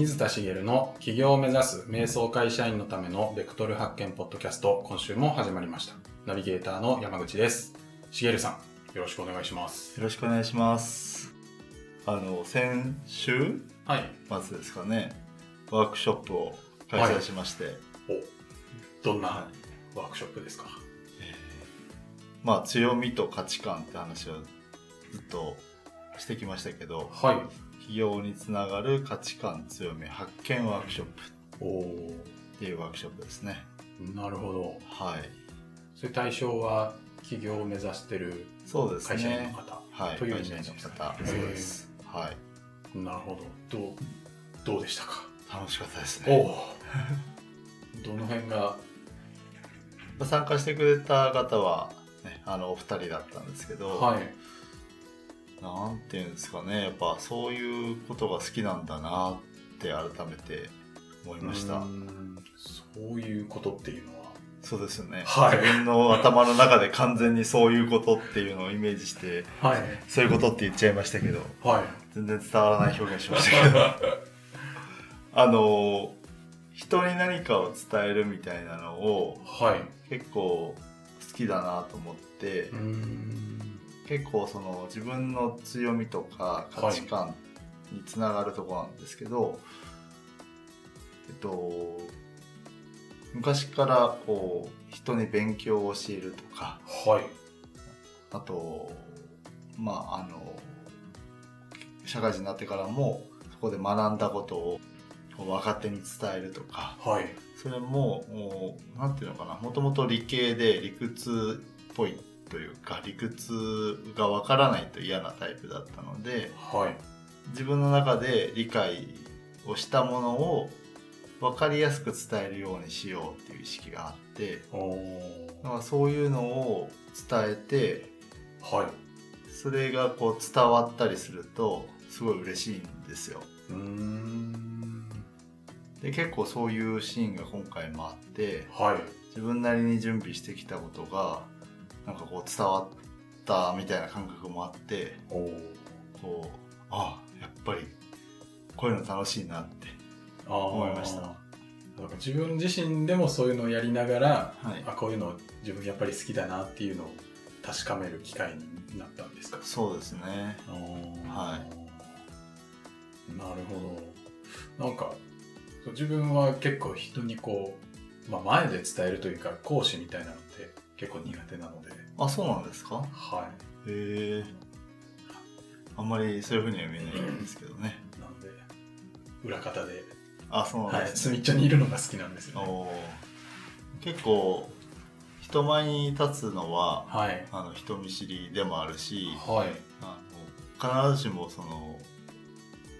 水田茂の起業を目指す瞑想会社員のためのベクトル発見ポッドキャスト今週も始まりました。ナビゲーターの山口です。茂さんよろしくお願いします。よろしくお願いします。あの先週？はい。末ですかね。ワークショップを開催しまして、おどんなワークショップですか、まあ強みと価値観って話をずっとしてきましたけど。はい企業につながる価値観強み発見ワークショップ。っていうワークショップですね。なるほど。はい。それ対象は起業を目指してるそうです会社員のね方、はいというイ会社員の方。そうです。はい。なるほど。どうどうでしたか？楽しかったですおね。お どの辺が？参加してくれた方は、ね、あのお二人だったんですけど、はいなんていうんですかねやっぱそういうことが好きなんだなって改めて思いました。そういうことっていうのは。そうですよね、はい。自分の頭の中で完全にそういうことっていうのをイメージしてはい。そういうことって言っちゃいましたけどはい。全然伝わらない表現しましたけど。あの人に何かを伝えるみたいなのをはい。結構好きだなと思って、うーん結構その自分の強みとか価値観につながるところなんですけど、えっと昔からこう人に勉強を教えるとかはい。あとまああの社会人になってからもそこで学んだことを若手に伝えるとかはい。それももうなんていうのかなもともと理系で理屈っぽいというか理屈がわからないと嫌なタイプだったのではい。自分の中で理解をしたものを分かりやすく伝えるようにしようっていう意識があってだからそういうのを伝えてはい。それがこう伝わったりするとすごい嬉しいんですよ。うーん。で結構そういうシーンが今回もあってはい。自分なりに準備してきたことがなんかこう伝わったみたいな感覚もあってこうあやっぱりこういうの楽しいなって思思いました。なんか自分自身でもそういうのをやりながらはい。あこういうの自分やっぱり好きだなっていうのを確かめる機会になったんですか？そうですね。はい。なるほど。なんか自分は結構人にこう、まあ、前で伝えるというか講師みたいなのって結構苦手なので。あそうなんですか？はい。へえあんまりそういうふうには見えないんですけどね。なので裏方で、あそうなんはい、ですね、隅っちょにいるのが好きなんですよ、ね、結構人前に立つのははい。あの人見知りでもあるしはい。あの必ずしもその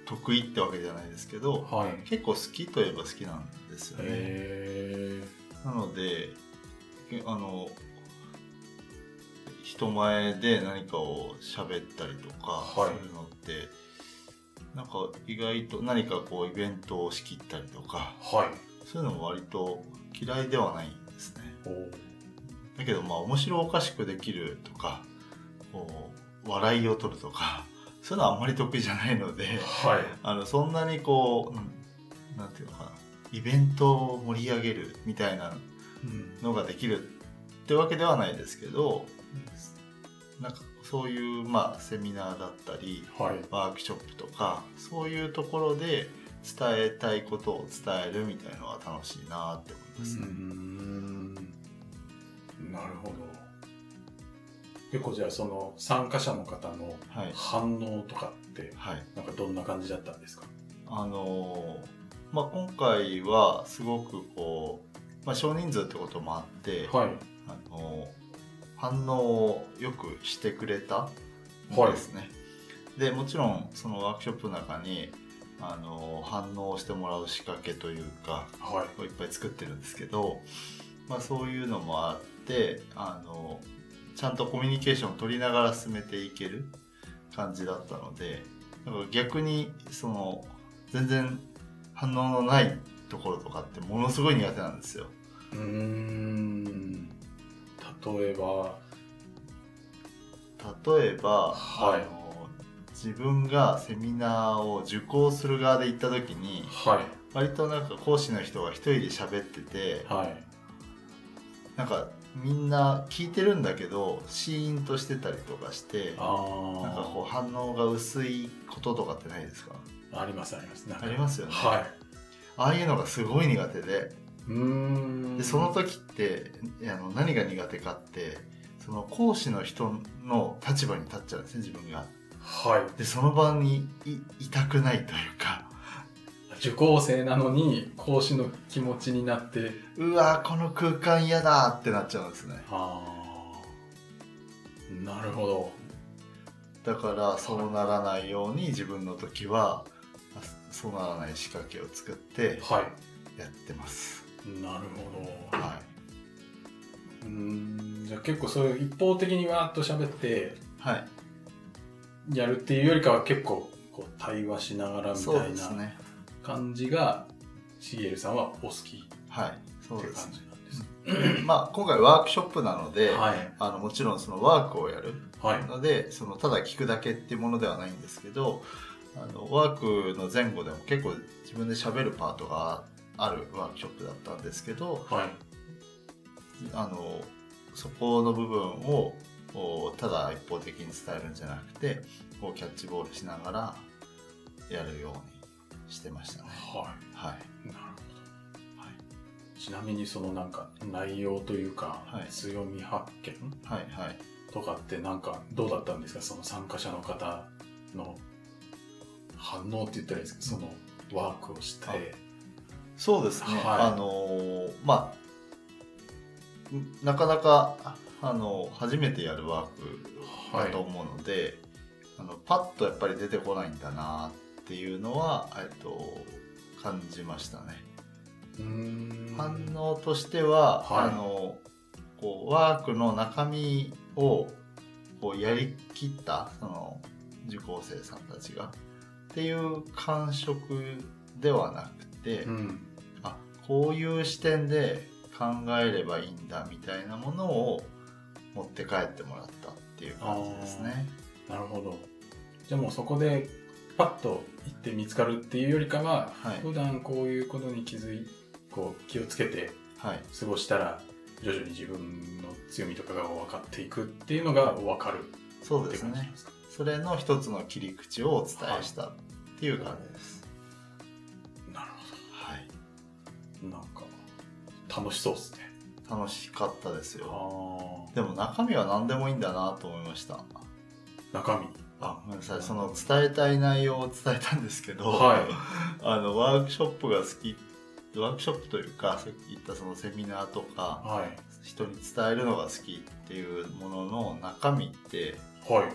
得意ってわけじゃないですけどはい。結構好きといえば好きなんですよね。へなのでけあの人前で何かを喋ったりとかはいするのって、なんか意外と何かこうイベントを仕切ったりとかーはいそういうのも割と嫌いではないんですね。だけどまあ面白おかしくできるとかこう笑いを取るとか そういうのはあんまり得意じゃないので。はい あのそんなにこう、うんなんていうのかなイベントを盛り上げるみたいなうんのができるってわけではないですけどなんかそういう、まあ、セミナーだったりはい。ワークショップとかそういうところで伝えたいことを伝えるみたいのは楽しいなって思いますね。ん。なるほど。結構じゃあその参加者の方のはい、反応とかってはい。なんかどんな感じだったんですか？あのーまあ、今回はすごくこう、まあ、少人数ってこともあって、はい。あの反応をよくしてくれたんですね、でもちろんそのワークショップの中にあの反応してもらう仕掛けというかはい。をいっぱい作ってるんですけど、まあ、そういうのもあってあのちゃんとコミュニケーションを取りながら進めていける感じだったのでなんか逆にその全然反応のないところとかってものすごい苦手なんですよ。うーん例えば。例えば、はい。あの自分がセミナーを受講する側で行った時にはい。割となんか講師の人が一人で喋っててはい。なんかみんな聞いてるんだけどシーンとしてたりとかしてなんかこう反応が薄いこととかってないですか？ありますあります。ありますよね。はい。ああいうのがすごい苦手ででその時ってあの何が苦手かってその講師の人の立場に立っちゃうんですね自分が。はい。でその場にいいたくないというか。受講生なのに講師の気持ちになって。うわこの空間嫌だってなっちゃうんですね。ああ。なるほど。だからそうならないように自分の時はあそうならない仕掛けを作ってはやってます。いなるほど。はうーんじゃあ結構そういう一方的にわーっと喋ってい、はい、やるっていうよりかは結構こう対話しながらみたいな感じがしげるさんはお好きっはいそうていう感ですね。じなんですまあ今回ワークショップなので、はい。あのもちろんそのワークをやるはい。のでそのただ聞くだけっていうものではないんですけどあのワークの前後でも結構自分で喋るパートがあるワークショップだったんですけどはい。あのそこの部分をただ一方的に伝えるんじゃなくてこうキャッチボールしながらやるようにしてましたね。ははい、いなるほど、はい、ちなみにそのなんか内容というか、はい。強み発見はい、はい。とかってなんかどうだったんですか？その参加者の方の反応って言ったらいいですけどそのワークをしてそうですね。はい。あのーまあんなかなかあの初めてやるワークだと思うので、あのパッとやっぱり出てこないんだなっていうのは、えっと、感じましたね。反応としては、はい。あのこうワークの中身をこうやりきったその受講生さんたちがっていう感触ではなくて、うん。あこういう視点で考えればいいんだみたいなものを持って帰ってもらったっていう感じですね。なるほどじゃあもうそこでパッと行って見つかるっていうよりかは、はい普段こういうことに気づいこう気をつけてはい、過ごしたら徐々に自分の強みとかが分かっていくっていうのが分かるそうですね。それの一つの切り口をお伝えしたっていう感じです。なんか楽しそうですね。楽しかったですよ。あでも中身は何でもいいんだなと思いました。中身？あ、ごめんなさい。その伝えたい内容を伝えたんですけど、はい。あのワークショップが好き、ワークショップというか、さっき言ったそのセミナーとか、はい。人に伝えるのが好きっていうものの中身ってはい。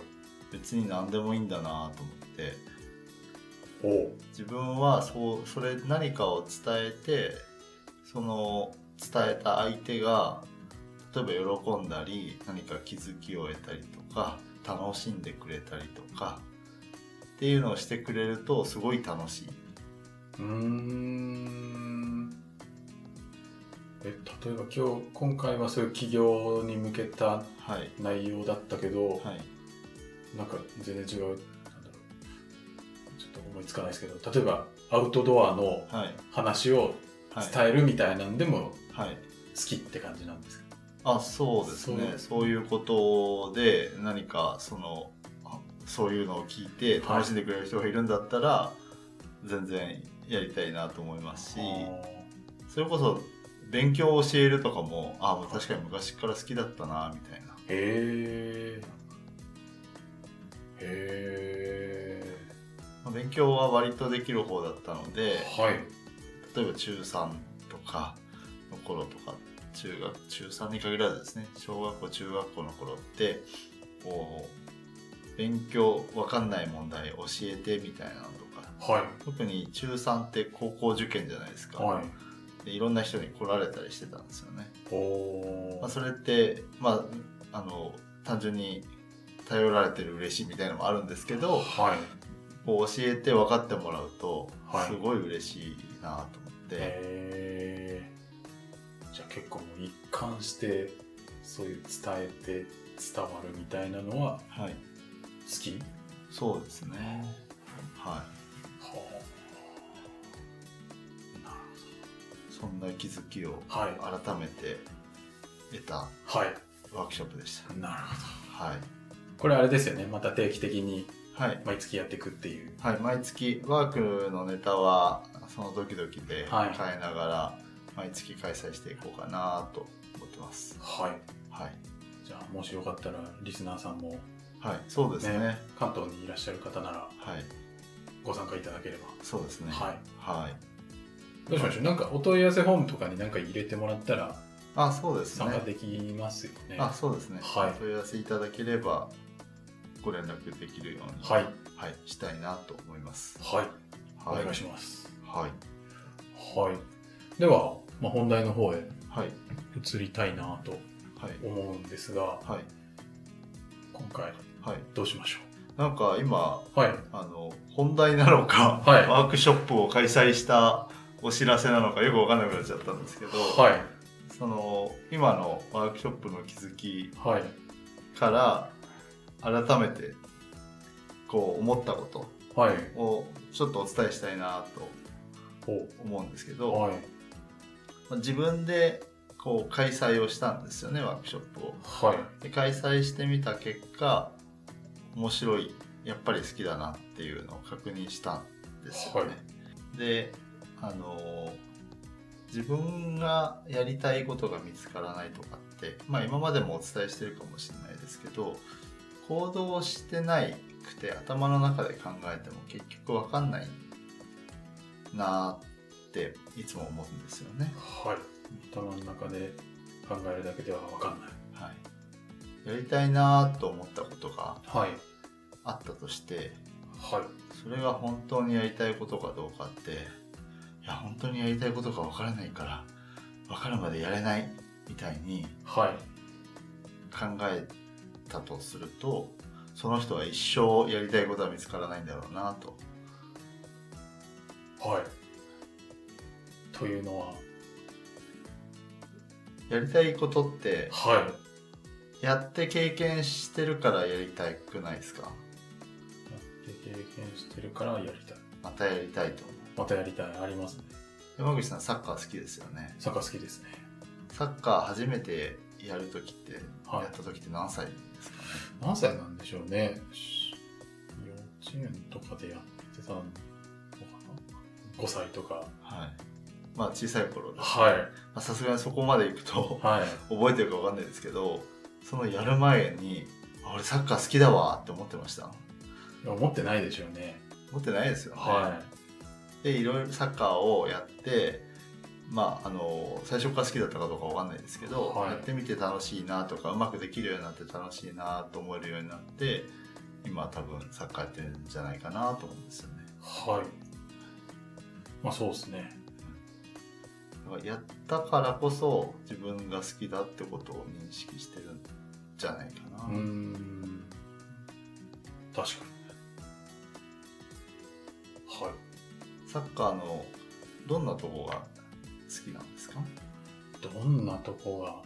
別に何でもいいんだなと思って、自分はそうそれ何かを伝えて、その伝えた相手が例えば喜んだり何か気づきを得たりとか楽しんでくれたりとかっていうのをしてくれるとすごい楽しい。うーんえ例えば今日今回はそういう企業に向けたはい。内容だったけど、はい。なんか全然違うちょっと思いつかないですけど例えばアウトドアのはい。話をはい。伝えるみたいなんでもはい。好きって感じなんですか、あ、そうですね。そう。いうことで何かその、あそういうのを聞いてはい。楽しんでくれる人がいるんだったら、全然やりたいなと思いますし、それこそ勉強を教えるとかも、あ、もう確かに昔から好きだったな、みたいな。へえへえまあ勉強は割とできる方だったので、はい例えば中3とかの頃とか、中学、中3に限らずですね、小学校、中学校の頃って、こう、勉強わかんない問題教えてみたいなのとか、はい。特に中3って高校受験じゃないですか。はい。でいろんな人に来られたりしてたんですよね。おまあ、それって、まあ、あの単純に頼られてる嬉しいみたいなのもあるんですけどはい。こう教えて分かってもらうとはい。すごい嬉しいなと思って、じゃあ結構もう一貫してそういう伝えて伝わるみたいなのははい、好き？そうですね。ははあ。なるいそんな気づきをはい。改めて得たはい。ワークショップでした。なるほど。はい。これあれですよね。また定期的にはい、毎月やっていくっていう。はい、毎月ワークのネタはその時々ではい。変えながら毎月開催していこうかなと思ってます。はい。はい。じゃあもしよかったらリスナーさんもはいそうですね。ね関東にいらっしゃる方ならはい。ご参加いただければ。そうですね。はい。はい。どうしましょう？なんかお問い合わせフォームとかに何か入れてもらったらあそうですね。参加できますよね。あそうですね、はい。お問い合わせいただければご連絡できるように、はい。はい、したいなと思います。はい。おはい。願いしますはい。はい。では、まあ、本題の方へはい。移りたいなとはい。思うんですがはい。今回はい。どうしましょなんか今うはい。あの本題なのか、はい。ワークショップを開催したお知らせなのかよく分かんなくなっちゃったんですけど、はい。その今のワークショップの気づきはい。から改めてこう思ったことはい。をちょっとお伝えしたいなとお思うんですけど、はいまあ自分でこう開催をしたんですよねワークショップを。はいで開催してみた結果面白いやっぱり好きだなっていうのを確認したんですよね。はいであのー自分がやりたいことが見つからないとかって、まあ、今までもお伝えしてるかもしれないですけど行動してないくて頭の中で考えても結局分かんないなーっていつも思うんですよね。はい。頭の中で考えるだけでは分かんない。はい、やりたいなーと思ったことがはい。あったとしてはい。それが本当にやりたいことかどうかっていや本当にやりたいことが分からないから分かるまでやれないみたいにはい。考えたとするとその人は一生やりたいことは見つからないんだろうなとはい。というのは？やりたいことってはい。やって経験してるからやりたくないですか？やって経験してるからやりたい。またやりたいと思う。またやりたい。ありますね。山口さんサッカー好きですよね。サッカー好きですね。サッカー初めてやるときって、はい。やったときって何歳ですかね？何歳なんでしょうね。し幼稚園とかでやってたのかな5歳とか。はい。まあ小さい頃です。はい。まあさすがにそこまで行くとはい。覚えてるか分かんないですけどそのやる前にあ俺サッカー好きだわって思ってました？思ってないでしょうね。思ってないですよね、はでいろいろサッカーをやってまああの最初から好きだったかどうか分かんないですけど、はい。やってみて楽しいなとかうまくできるようになって楽しいなと思えるようになって今多分サッカーやってるんじゃないかなと思うんですよね。いはいまあそうですね。やったからこそ自分が好きだってことを認識してるんじゃないかな、うーん。確かにはい。サッカーのどんなとこが好きなんですか？どんなとこが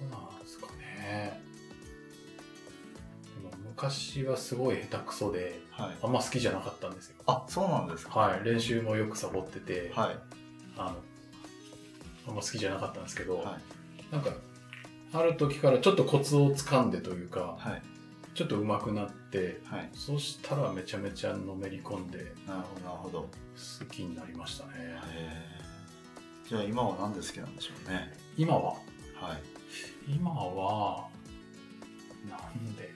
どうなんですかね昔はすごい下手くそではい。あんま好きじゃなかったんですよ。あそうなんですか？はい。練習もよくサボってて、はい。あのあんま好きじゃなかったんですけど、はい。なんかある時からちょっとコツをつかんでというかはい。ちょっと上手くなってはい。そしたらめちゃめちゃのめり込んでなるほどなるほど。好きになりましたね。へえじゃあ今は何で好きなんでしょうね。今は？はい。今はなんで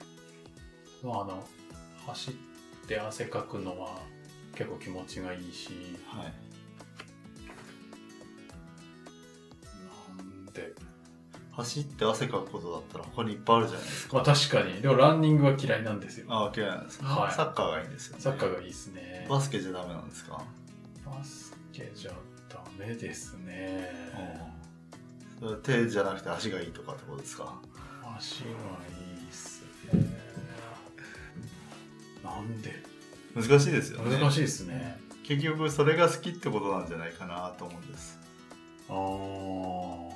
まああの走って汗かくのは結構気持ちがいいし。はい。なんで。走って汗かくことだったら他にいっぱいあるじゃないですか。まあ確かに。でもランニングは嫌いなんですよ。あ嫌いなんですか、はい。サッカーがいいんですよ、ね、サッカーがいいですね。バスケじゃダメなんですか、バスケじゃダメですね。それは手じゃなくて足がいいとかってことですか？足がいいなんで？難しいですよね。難しいですね。結局それが好きってことなんじゃないかなと思うんです。あー。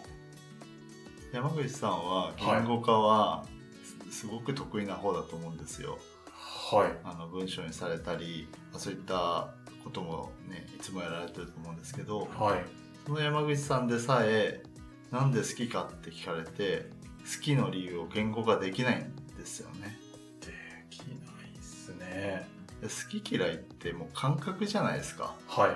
山口さんは言語化はすすごく得意な方だと思うんですよ。はい。あの文章にされたりそういったこともねいつもやられてると思うんですけどはい。その山口さんでさえなんで好きかって聞かれて好きの理由を言語化できないんですよねね。で好き嫌いってもう感覚じゃないですかはい。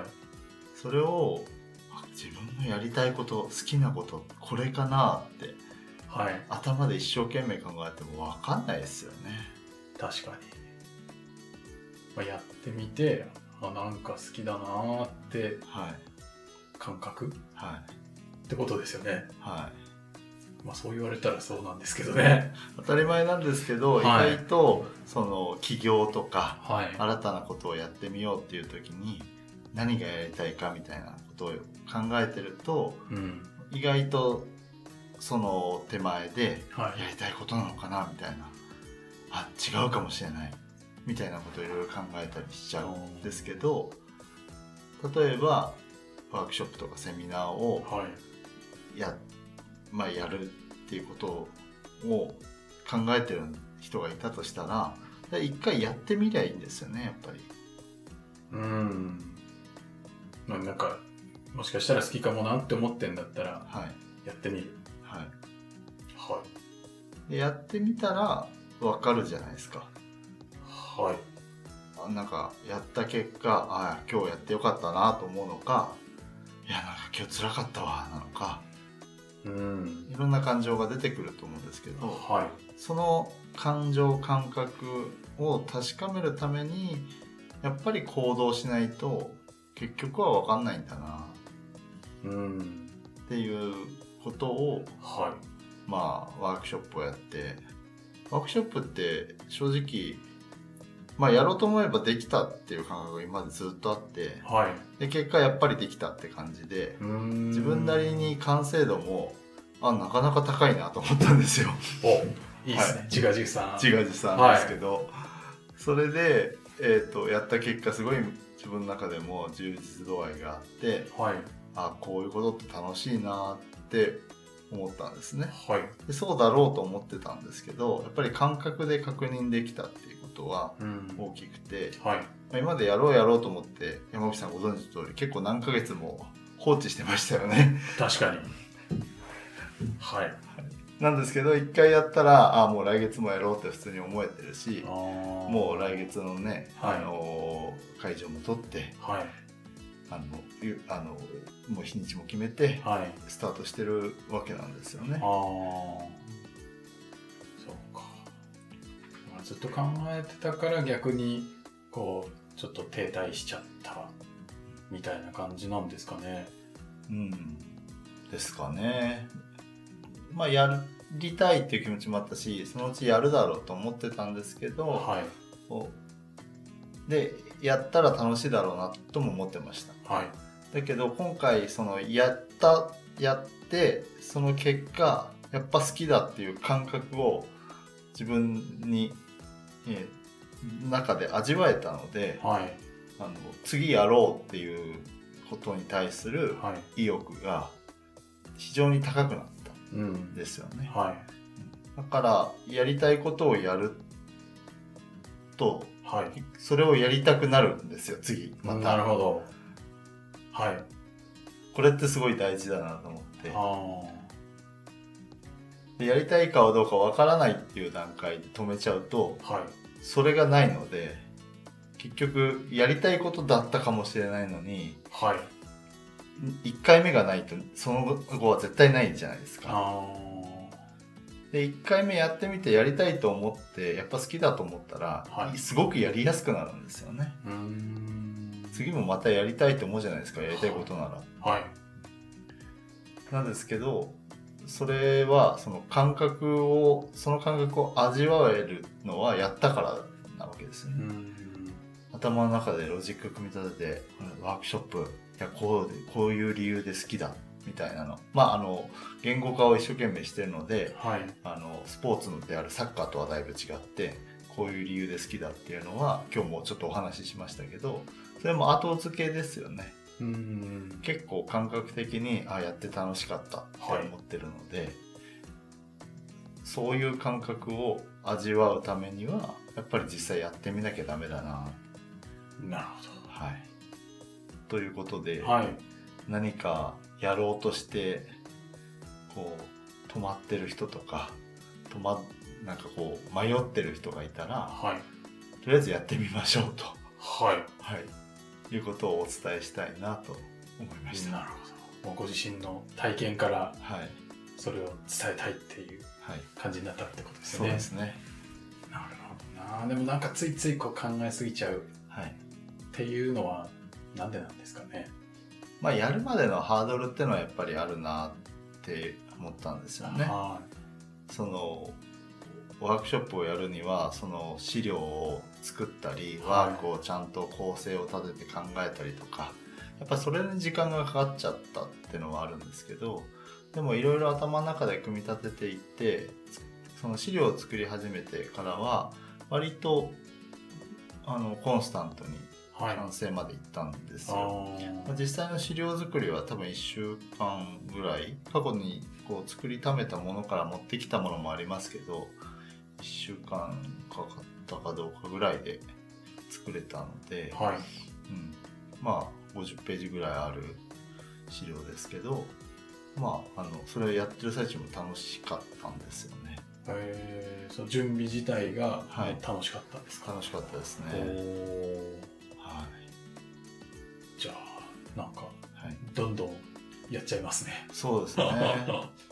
それをあ自分のやりたいこと好きなことこれかなってはい。頭で一生懸命考えても分かんないですよね確かに。まあ、やってみて、あ、なんか好きだなーってはい感覚はいってことですよね。はいまあそう言われたらそうなんですけどね。当たり前なんですけど、はい意外とその起業とかはい。新たなことをやってみようっていう時に何がやりたいかみたいなことを考えてるとうん。意外とその手前ではい。やりたいことなのかなみたいなあ違うかもしれないみたいなことをいろいろ考えたりしちゃうんですけど例えばワークショップとかセミナーをはい。や,、まあ、やるっていうことを考えてる人がいたとしたら一回やってみりゃいいんですよねやっぱり。うん。まあなんか、もしかしたら好きかもなって思ってんだったら、はいやってみる。はい、はでやってみたら分かるじゃないですか。い。はい。あなんかやった結果ああ今日やってよかったなと思うのかいやなんか今日辛かったわなのかうん。いろんな感情が出てくると思うんですけどはその感情感覚を確かめるためにやっぱり行動しないと結局は分かんないんだない。うん。っていうことをはまあワークショップをやってワークショップって正直まあやろうと思えばできたっていう感覚が今までずっとあってい。はい。で結果やっぱりできたって感じでうん。自分なりに完成度もあなかなか高いなと思ったんですよ。おいいですね、自画自賛。自画自賛ですけど、それで、えー、とやった結果すごい自分の中でも充実度合いがあってはい。あこういうことって楽しいなって思ったんですね。はい。でそうだろうと思ってたんですけどやっぱり感覚で確認できたっていうことはうん。大きくて、はい。まあ今までやろうやろうと思って山口さんご存知の通り結構何ヶ月も放置してましたよね。確かに。はい。なんですけど一回やったらあもう来月もやろうって普通に思えてるしももう来月のね、はい。あの会場も取ってはい。あのゆあのもう日にちも決めてはい。スタートしてるわけなんですよね。ああ。そうかまあずっと考えてたから逆にこうちょっと停滞しちゃったみたいな感じなんですかねうん、ですかね。まあやりたいっていう気持ちもあったしそのうちやるだろうと思ってたんですけど、はいでやったら楽しいだろうなとも思ってました。はいだけど今回そのやったやってその結果やっぱ好きだっていう感覚を自分に、えー中で味わえたのではい。あの次やろうっていうことに対するはい。意欲が非常に高くなったうんんですよね。はい。だからやりたいことをやるとはい。それをやりたくなるんですよ次。また。なるほど。はい。これってすごい大事だなと思って。あでやりたいかはどうかわからないっていう段階で止めちゃうとあはいそれがないので結局やりたいことだったかもしれないのにはい。1回目がないとその後は絶対ないじゃないですか。あで1回目やってみてやりたいと思ってやっぱ好きだと思ったら、はい。すごくやりやすくなるんですよね。次もまたやりたいと思うじゃないですかやりたいことなら。はい。なんですけどそれはその感覚をその感覚を味わえるのはやったからなわけですよね、うーん。頭の中でロジック組み立ててうんワークショップいやこうでこういう理由で好きだみたいなの。まああの言語化を一生懸命してるのではい。あのスポーツのであるサッカーとはだいぶ違ってこういう理由で好きだっていうのは今日もちょっとお話ししましたけどそれも後付けですよねうーん。結構感覚的にあやって楽しかったって思ってるので、そういう感覚を味わうためにはやっぱり実際やってみなきゃダメだな。なるはい。ということで、ほどはい。何かやろうとしてこう止まってる人とか止まなんかこう迷ってる人がいたらはい。とりあえずやってみましょうと、はい。はい、いうことをお伝えしたいなと思いました。なるほどもうご自身の体験からはい、それを伝えたいっていうはい、感じになったってことですそよねうですね。なるほどなでもなんかついついこう考えすぎちゃうっはい。ていうのはなんでなんですかね？まあやるまでのハードルってのはやっぱりあるなって思ったんですよね。はそのワークショップをやるにはその資料を作ったりはい。ワークをちゃんと構成を立てて考えたりとかやっぱそれに時間がかかっちゃったっていうのはあるんですけどでもいろいろ頭の中で組み立てていってその資料を作り始めてからは割とあのコンスタントにいはい。完成までいったんですあよ。まあー実際の資料作りは多分1週間ぐらい過去にこう作りためたものから持ってきたものもありますけど1週間かかったかどうかぐらいで作れたので、はい。うん、まあ50ページぐらいある資料ですけどまああのそれをやってる最中も楽しかったんですよね。えー、その準備自体がはい。楽しかったんですか、楽しかったですおねー。はい、じゃあなんかはい、どんどんやっちゃいますね。そうですね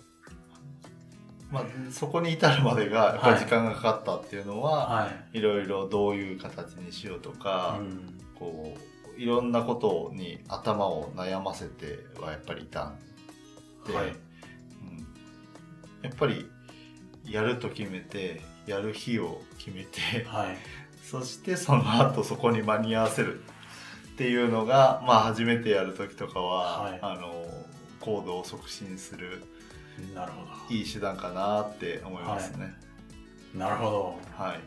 まあそこに至るまでがやっぱり時間がかかったっていうのは、はい。いろいろどういう形にしようとか、うん。こういろんなことに頭を悩ませてはやっぱりいたんで、はい。うん、やっぱりやると決めてやる日を決めてはい。そしてその後そこに間に合わせるっていうのが、まあ、初めてやる時とかは、はい。あの行動を促進するなるほいい手段かなって思いますね。どなるほはい、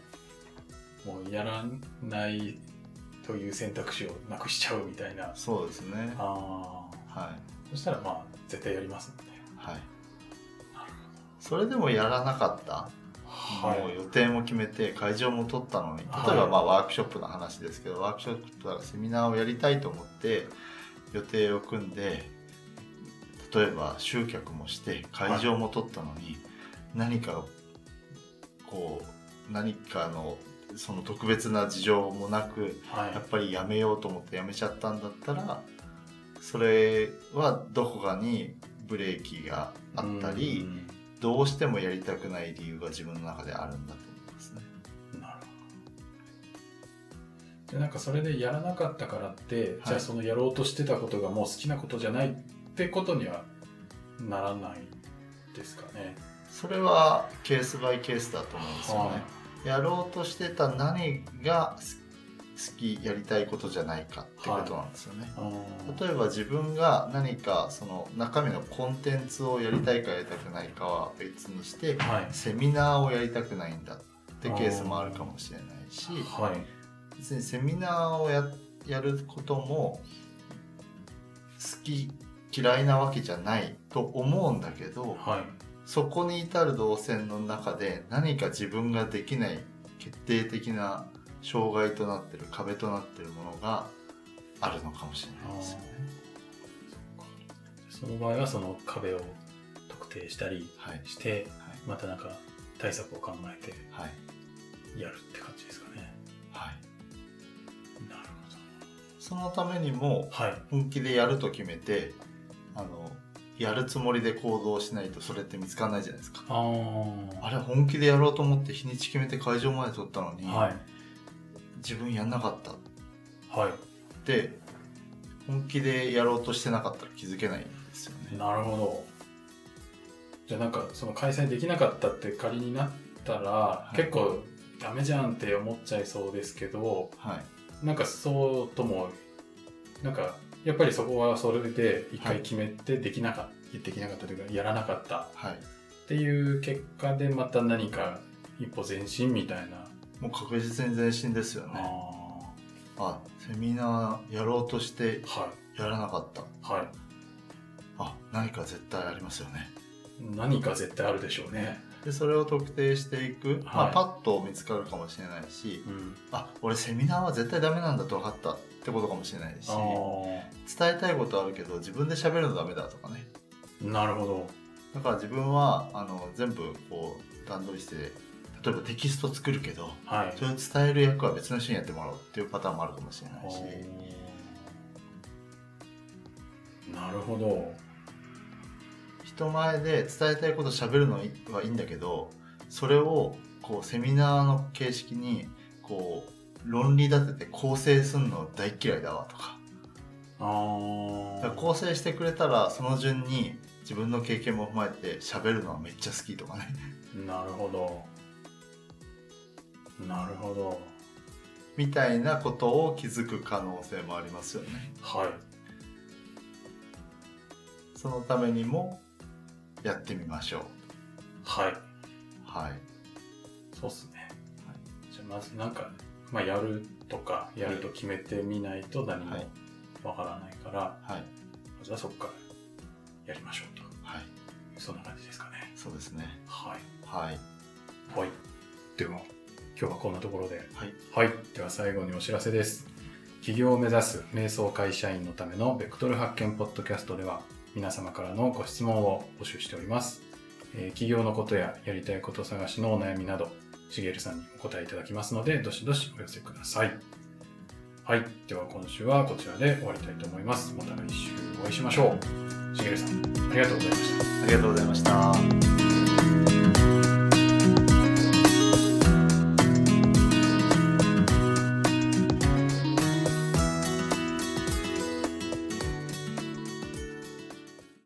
どもうやらないという選択肢をなくしちゃうみたいな。そうですね。あはい。あそしたらまあ絶対やりますもんね。はい。それでもやらなかった、ほどもう予定も決めて会場も取ったのに。例えはいばまあワークショップの話ですけど、ワークショップとかセミナーをやりたいと思って予定を組んで例えば集客もして会場も取ったのに、何かこう何かのその特別な事情もなくはい。やっぱりやめようと思ってやめちゃったんだったらそれはどこかにブレーキがあったり、うん。どうしてもやりたくない理由が自分の中であるんだと思いますね。なるほど。でなんかそれでやらなかったからって、じゃあそのやろうとしてたことがもう好きなことじゃないってことにはならないですかね。それはケースバイケースだと思うんですよね。はやろうとしてた何がす好きやりたいことじゃないかってことなんですよね。あー例えば自分が何かその中身のコンテンツをやりたいかやりたくないかは別にしてはいセミナーをやりたくないんだってケースもあるかもしれないしはい別にセミナーをややることも好き嫌いなわけじゃないと思うんだけどはいそこに至る動線の中で何か自分ができない決定的な障害となってる壁となってるものがあるのかもしれないですよね。その場合はその壁を特定したりはいしてはいまたなんか対策を考えてはいやるって感じですかね。はい、なるそのためにもほど。はい。本気でやると決めてあのやるつもりで行動しないとそれって見つかんないじゃないですか。あれ本気でやろうと思って日にち決めて会場まで取ったのに、はい自分やんなかったっはい。て本気でやろうとしてなかったら気づけないんですよね。なるほど。じゃあなんかその開催できなかったって仮になったら、い結構ダメじゃんって思っちゃいそうですけどはいなんかそうともなんかやっぱりそこはそれで一回決めてできなかった、できなかったというかやらなかった。はい、っていう結果でまた何か一歩前進みたいな。もう確実に前進ですよね。ああセミナーやろうとしてやらなかった。いはい。あ何か絶対ありますよね。何か絶対あるでしょうね。でそれを特定していく、まあ、はいパッと見つかるかもしれないし、うん。あ俺セミナーは絶対ダメなんだと分かった。ってことかもしれないしあ伝えたいことあるけど自分で喋るのダメだとかねあ、なるほど。だから自分はあの全部こう段取りして例えばテキスト作るけどはい。それを伝える役は別の人にやってもらおうっていうパターンもあるかもしれないしなるほど。人前で伝えたいこと喋るのはいいんだけどそれをこうセミナーの形式にこう論理立てて構成するの大嫌いだわとかああ。だ構成してくれたらその順に自分の経験も踏まえて喋るのはめっちゃ好きとかねなるほど。なるほど。みたいなことを気づく可能性もありますよねはい。そのためにもやってみましょうはい。はいそうっすね。じゃあまずなんか、まあ、やるとか、やると決めてみないと何もはいわからないから、はいまずはそこからやりましょうと。はいそんな感じですかね。そうですねはい。はいはい。では、今日はこんなところで。はいはい。では最後にお知らせです。起業を目指す瞑想会社員のためのベクトル発見ポッドキャストでは皆様からのご質問を募集しております。えー起業のことややりたいこと探しのお悩みなど、しげるさんにお答えいただきますので、どしどしお寄せください。はい。では今週はこちらで終わりたいと思います。また来週お会いしましょう。しげるさん、ありがとうございました。ありがとうございました